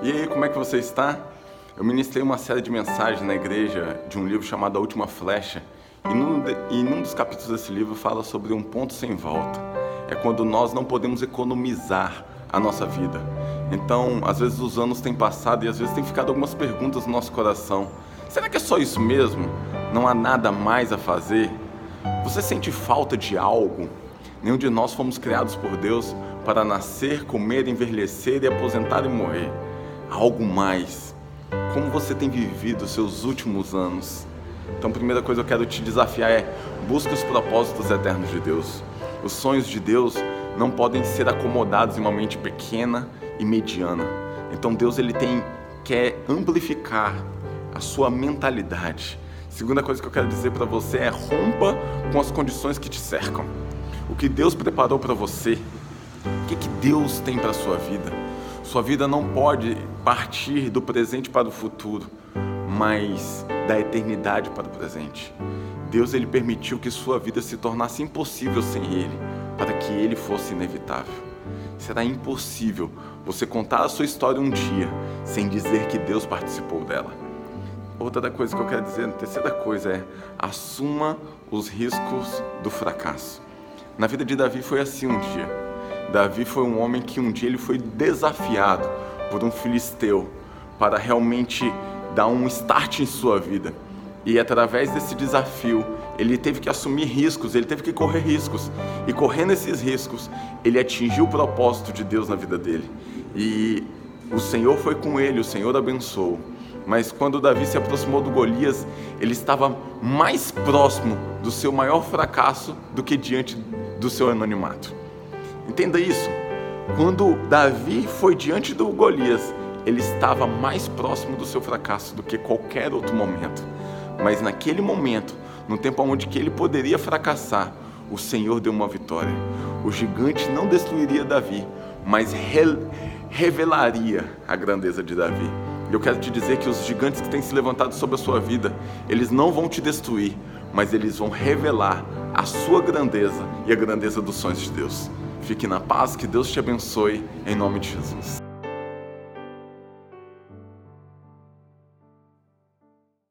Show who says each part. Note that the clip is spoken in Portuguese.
Speaker 1: E aí, como é que você está? Eu ministrei uma série de mensagens na igreja de um livro chamado A Última Flecha. E num, de, e num dos capítulos desse livro fala sobre um ponto sem volta. É quando nós não podemos economizar a nossa vida. Então, às vezes os anos têm passado e às vezes tem ficado algumas perguntas no nosso coração. Será que é só isso mesmo? Não há nada mais a fazer? Você sente falta de algo? Nenhum de nós fomos criados por Deus para nascer, comer, envelhecer e aposentar e morrer algo mais. Como você tem vivido os seus últimos anos? Então, a primeira coisa que eu quero te desafiar é: busque os propósitos eternos de Deus. Os sonhos de Deus não podem ser acomodados em uma mente pequena e mediana. Então, Deus ele tem quer amplificar a sua mentalidade. Segunda coisa que eu quero dizer para você é rompa com as condições que te cercam. O que Deus preparou para você? O que, que Deus tem para sua vida? Sua vida não pode partir do presente para o futuro, mas da eternidade para o presente. Deus ele permitiu que sua vida se tornasse impossível sem ele, para que ele fosse inevitável. Será impossível você contar a sua história um dia sem dizer que Deus participou dela. Outra coisa que eu quero dizer, a terceira coisa é assuma os riscos do fracasso. Na vida de Davi foi assim um dia. Davi foi um homem que um dia ele foi desafiado por um filisteu para realmente dar um start em sua vida. E através desse desafio, ele teve que assumir riscos, ele teve que correr riscos. E correndo esses riscos, ele atingiu o propósito de Deus na vida dele. E o Senhor foi com ele, o Senhor abençoou. Mas quando Davi se aproximou do Golias, ele estava mais próximo do seu maior fracasso do que diante do seu anonimato. Entenda isso. Quando Davi foi diante do Golias, ele estava mais próximo do seu fracasso do que qualquer outro momento. Mas naquele momento, no tempo onde que ele poderia fracassar, o Senhor deu uma vitória. O gigante não destruiria Davi, mas re revelaria a grandeza de Davi. Eu quero te dizer que os gigantes que têm se levantado sobre a sua vida, eles não vão te destruir, mas eles vão revelar a sua grandeza e a grandeza dos sonhos de Deus. Fique na paz, que Deus te abençoe, em nome de Jesus.